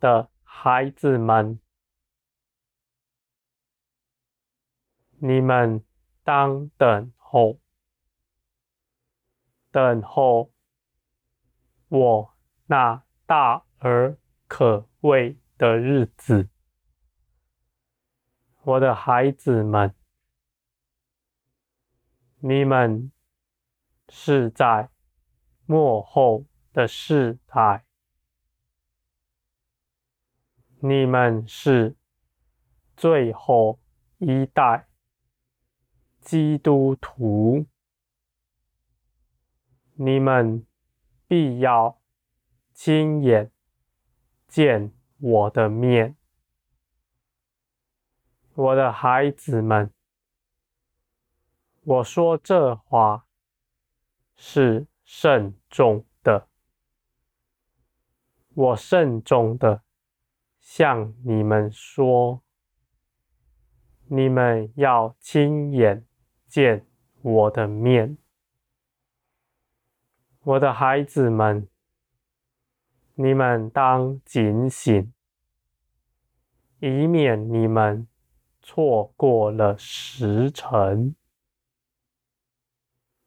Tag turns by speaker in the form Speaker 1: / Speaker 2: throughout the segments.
Speaker 1: 的孩子们，你们当等候，等候我那大而可畏的日子。我的孩子们，你们是在末后的世代，你们是最后一代基督徒，你们必要亲眼见我的面。我的孩子们，我说这话是慎重的，我慎重的向你们说，你们要亲眼见我的面。我的孩子们，你们当警醒，以免你们。错过了时辰，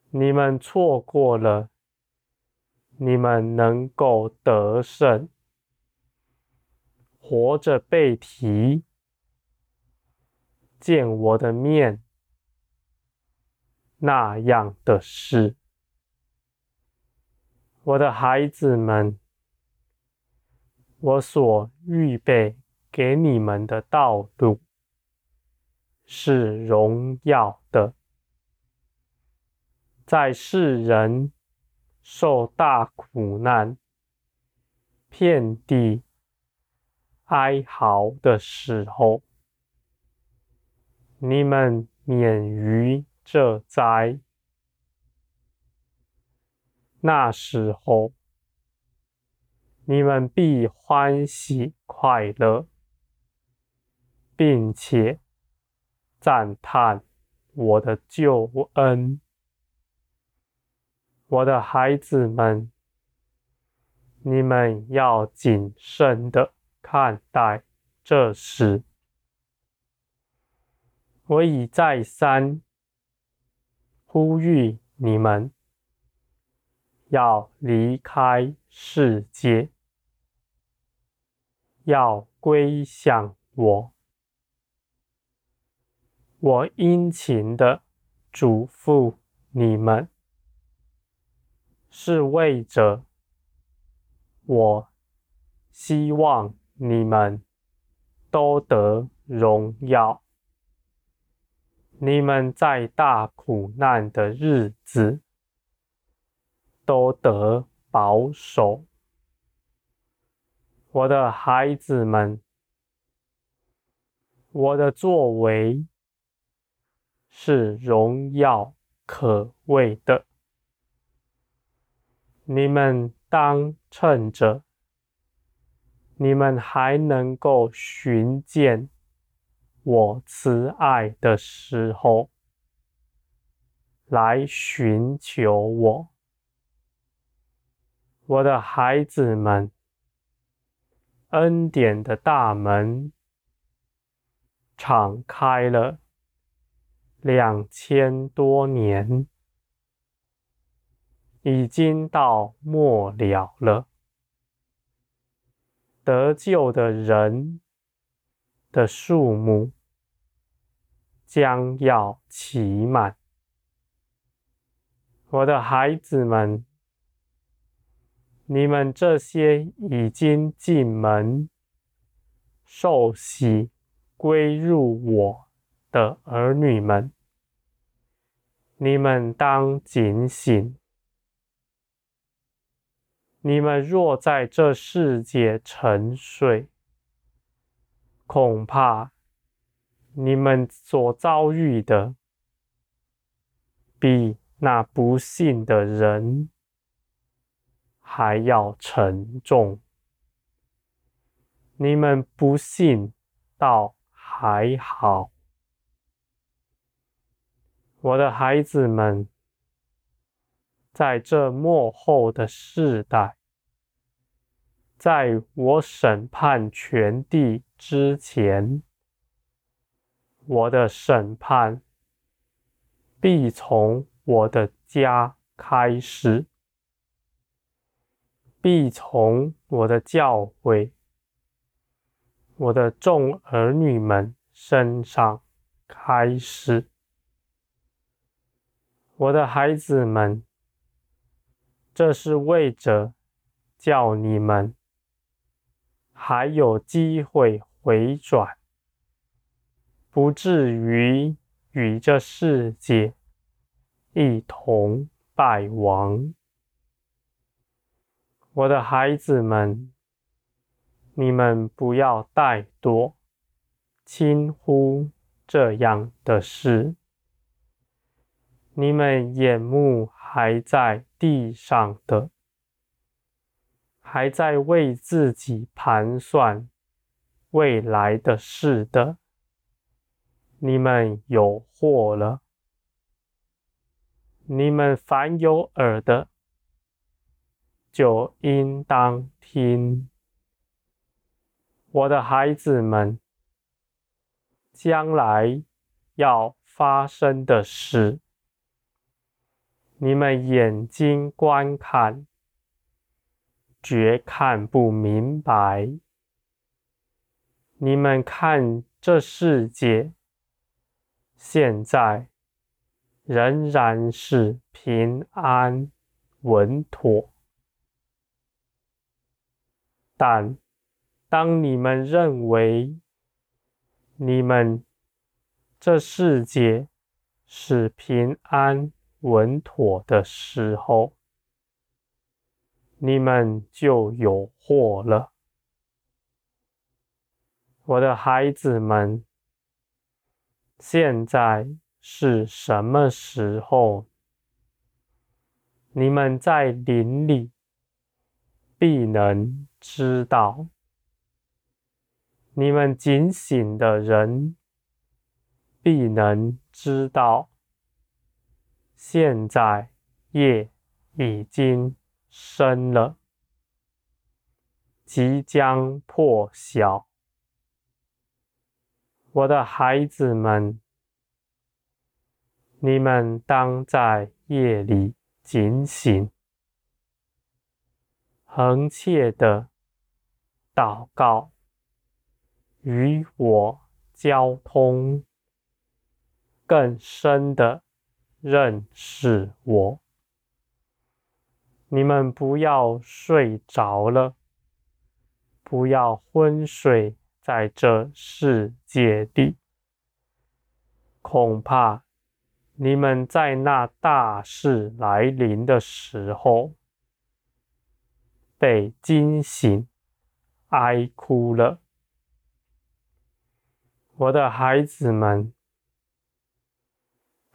Speaker 1: 你们错过了，你们能够得胜，活着被提，见我的面，那样的事，我的孩子们，我所预备给你们的道路。是荣耀的，在世人受大苦难、遍地哀嚎的时候，你们免于这灾。那时候，你们必欢喜快乐，并且。赞叹我的救恩，我的孩子们，你们要谨慎的看待这事。我已再三呼吁你们，要离开世界，要归向我。我殷勤的嘱咐你们，是为着我希望你们都得荣耀。你们在大苦难的日子都得保守。我的孩子们，我的作为。是荣耀可畏的，你们当趁着你们还能够寻见我慈爱的时候，来寻求我，我的孩子们，恩典的大门敞开了。两千多年，已经到末了了。得救的人的数目将要期满。我的孩子们，你们这些已经进门受洗归入我的儿女们，你们当警醒。你们若在这世界沉睡，恐怕你们所遭遇的，比那不幸的人还要沉重。你们不信倒还好。我的孩子们，在这末后的世代，在我审判全地之前，我的审判必从我的家开始，必从我的教会、我的众儿女们身上开始。我的孩子们，这是为着叫你们。还有机会回转，不至于与这世界一同败亡。我的孩子们，你们不要怠惰，轻忽这样的事。你们眼目还在地上的。还在为自己盘算未来的事的，你们有祸了。你们凡有耳的，就应当听。我的孩子们，将来要发生的事，你们眼睛观看。绝看不明白。你们看这世界，现在仍然是平安稳妥，但当你们认为你们这世界是平安稳妥的时候，你们就有祸了，我的孩子们。现在是什么时候？你们在林里必能知道。你们警醒的人必能知道。现在夜已经。深了，即将破晓。我的孩子们，你们当在夜里警醒，恒切的祷告，与我交通，更深的认识我。你们不要睡着了，不要昏睡在这世界里。恐怕你们在那大事来临的时候，被惊醒，哀哭了。我的孩子们，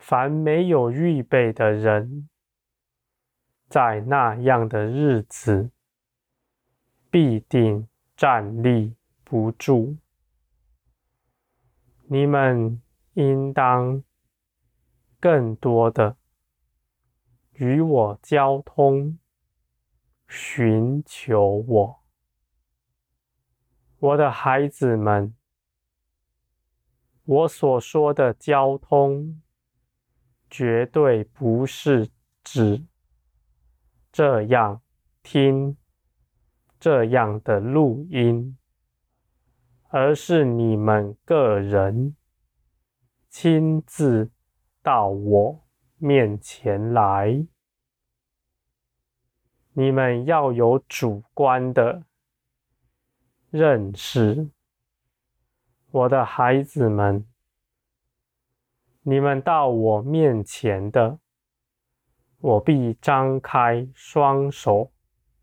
Speaker 1: 凡没有预备的人。在那样的日子，必定站立不住。你们应当更多的与我交通，寻求我，我的孩子们。我所说的交通，绝对不是指。这样听这样的录音，而是你们个人亲自到我面前来。你们要有主观的认识，我的孩子们，你们到我面前的。我必张开双手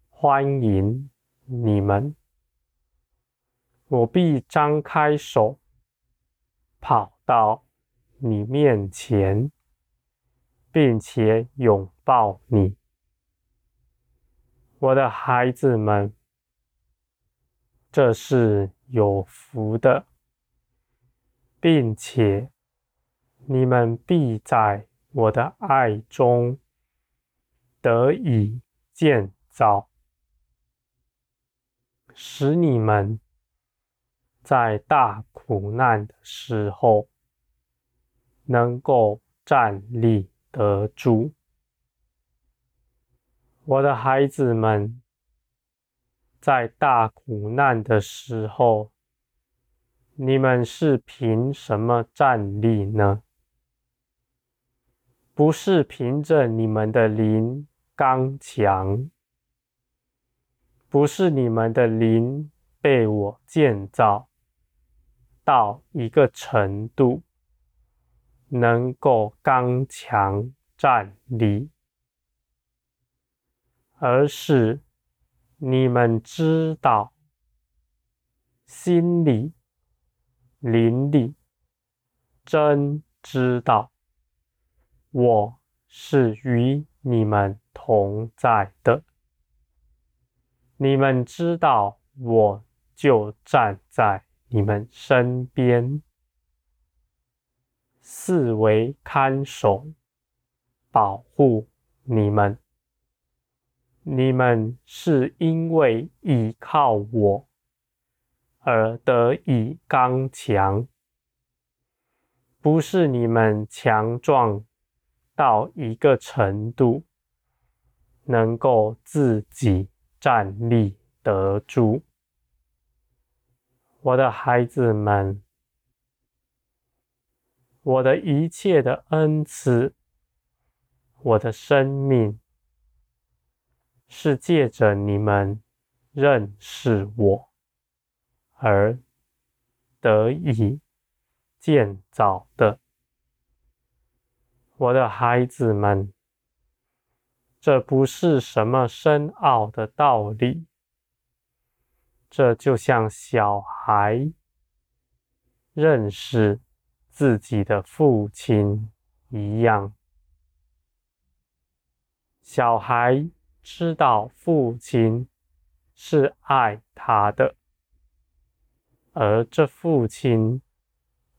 Speaker 1: 欢迎你们，我必张开手跑到你面前，并且拥抱你，我的孩子们，这是有福的，并且你们必在我的爱中。得以建造。使你们在大苦难的时候能够站立得住。我的孩子们，在大苦难的时候，你们是凭什么站立呢？不是凭着你们的灵刚强，不是你们的灵被我建造到一个程度，能够刚强站立。而是你们知道，心里、灵里真知道，我是与你们同在的。你们知道，我就站在你们身边，四围看守，保护你们。你们是因为倚靠我而得以刚强，不是你们强壮到一个程度，能够自己站立得住。我的孩子们，我的一切的恩赐，我的生命。是借着你们认识我而得以建造的，我的孩子们，这不是什么深奥的道理，这就像小孩认识自己的父亲一样，小孩。知道父亲是爱他的，而这父亲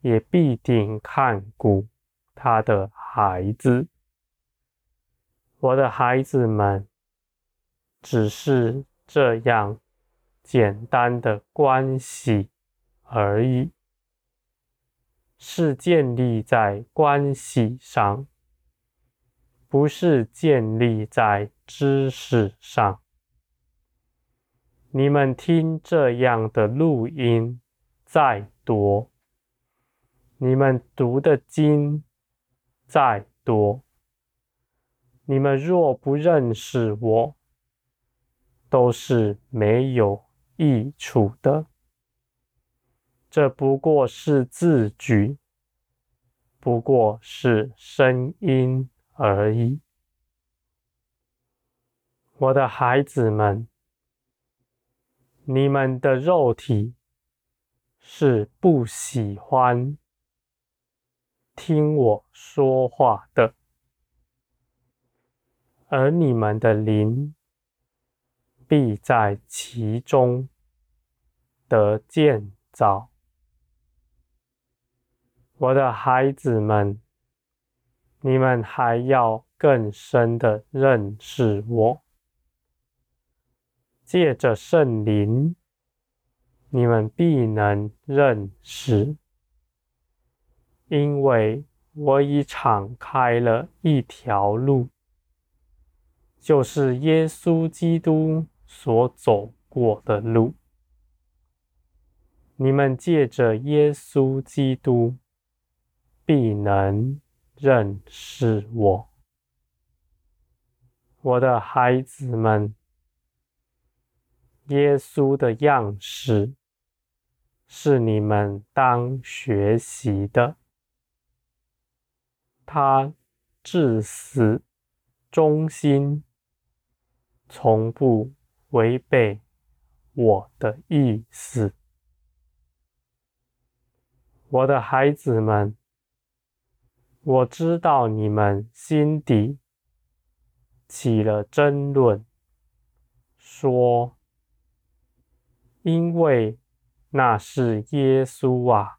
Speaker 1: 也必定看顾他的孩子。我的孩子们，只是这样简单的关系而已，是建立在关系上。不是建立在知识上。你们听这样的录音再多，你们读的经再多，你们若不认识我，都是没有益处的。这不过是字句，不过是声音。而已，我的孩子们，你们的肉体是不喜欢听我说话的，而你们的灵必在其中得建造。我的孩子们。你们还要更深的认识我，借着圣灵，你们必能认识，因为我已敞开了一条路，就是耶稣基督所走过的路。你们借着耶稣基督，必能。认识我，我的孩子们。耶稣的样式是你们当学习的。他至死忠心，从不违背我的意思。我的孩子们。我知道你们心底起了争论，说：“因为那是耶稣啊，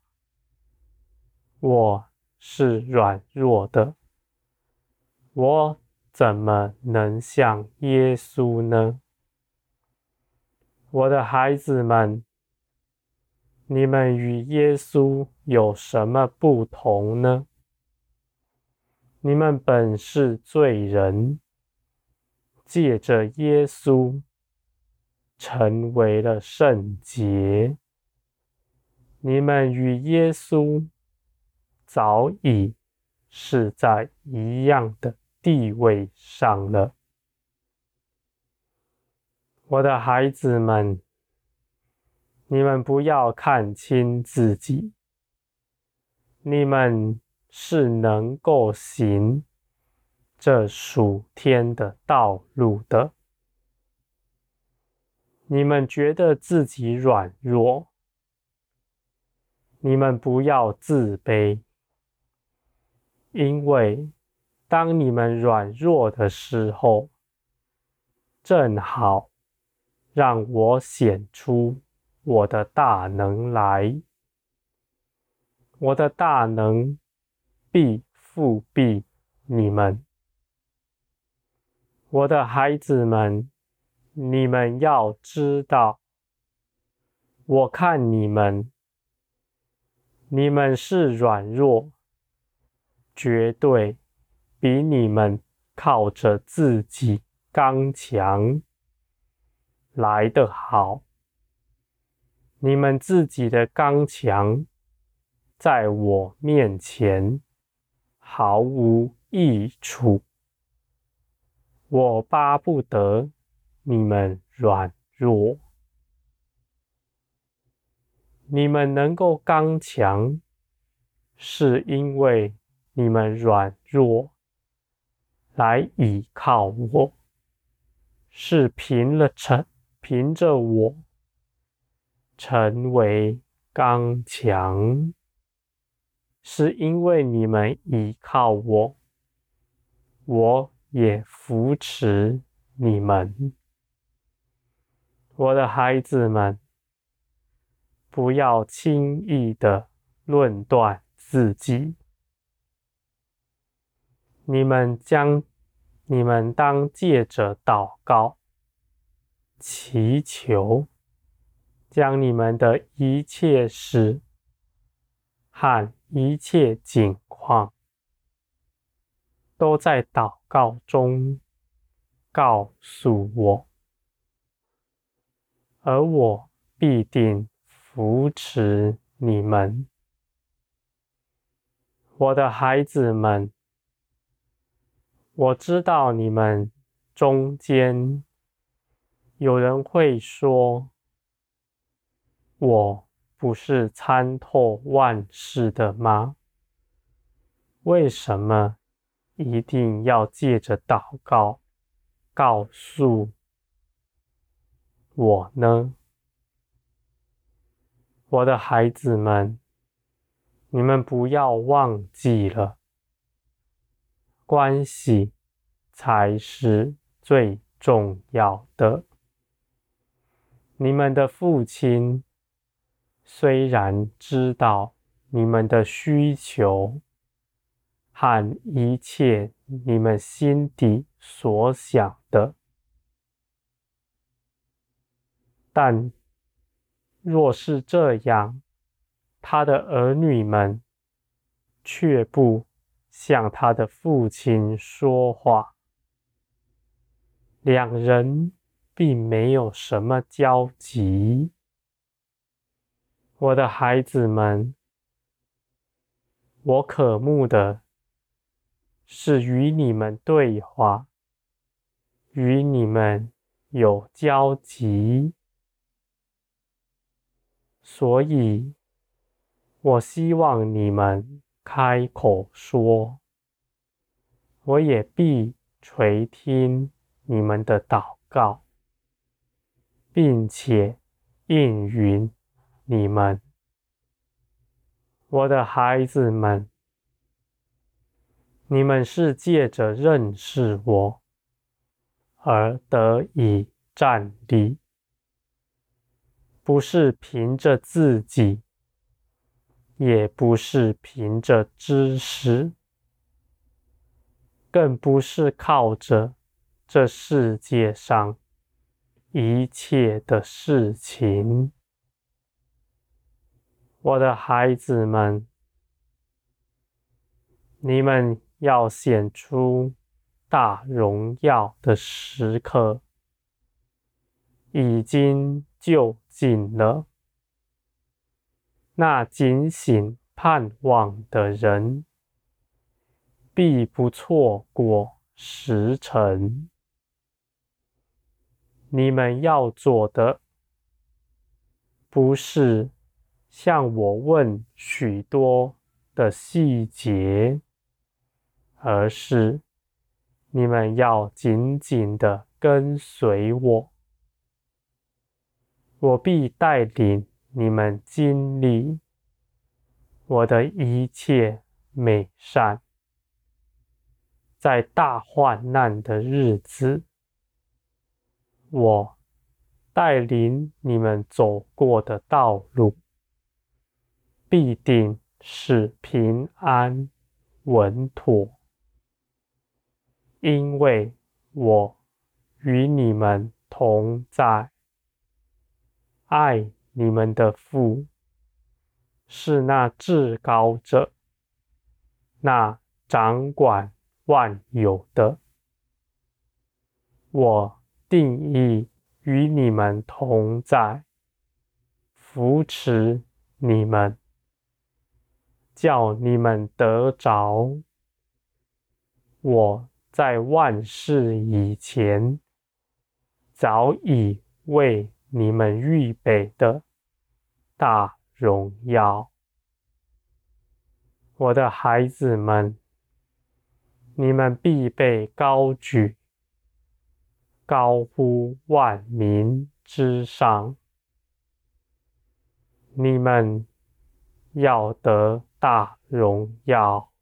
Speaker 1: 我是软弱的，我怎么能像耶稣呢？”我的孩子们，你们与耶稣有什么不同呢？你们本是罪人，借着耶稣成为了圣洁。你们与耶稣早已是在一样的地位上了。我的孩子们，你们不要看轻自己，你们是能够行这属天的道路的。你们觉得自己软弱，你们不要自卑，因为当你们软弱的时候，正好。让我显出我的大能来，我的大能必复庇你们，我的孩子们，你们要知道，我看你们，你们是软弱，绝对比你们靠着自己刚强。来得好，你们自己的刚强，在我面前毫无益处。我巴不得你们软弱，你们能够刚强，是因为你们软弱，来倚靠我，是凭了成。凭着我成为刚强，是因为你们倚靠我，我也扶持你们。我的孩子们，不要轻易的论断自己。你们将，你们当借着祷告。祈求，将你们的一切事和一切景况，都在祷告中告诉我，而我必定扶持你们，我的孩子们。我知道你们中间。有人会说：“我不是参透万事的吗？为什么一定要借着祷告告诉我呢？”我的孩子们，你们不要忘记了，关系才是最重要的。你们的父亲虽然知道你们的需求和一切你们心底所想的，但若是这样，他的儿女们却不向他的父亲说话，两人。并没有什么交集，我的孩子们，我渴慕的是与你们对话，与你们有交集，所以我希望你们开口说，我也必垂听你们的祷告。并且应允你们，我的孩子们，你们是借着认识我而得以站立，不是凭着自己，也不是凭着知识，更不是靠着这世界上。一切的事情。我的孩子们，你们要显出大荣耀的时刻，已经就近了。那警醒盼望的人，必不错过时辰。你们要做的，不是向我问许多的细节，而是你们要紧紧的跟随我，我必带领你们经历我的一切美善，在大患难的日子。我带领你们走过的道路，必定是平安稳妥，因为我与你们同在。爱你们的父是那至高者，那掌管万有的。我。定意与你们同在，扶持你们，叫你们得着我在万事以前早已为你们预备的大荣耀。我的孩子们，你们必被高举。高呼万民之上，你们要得大荣耀。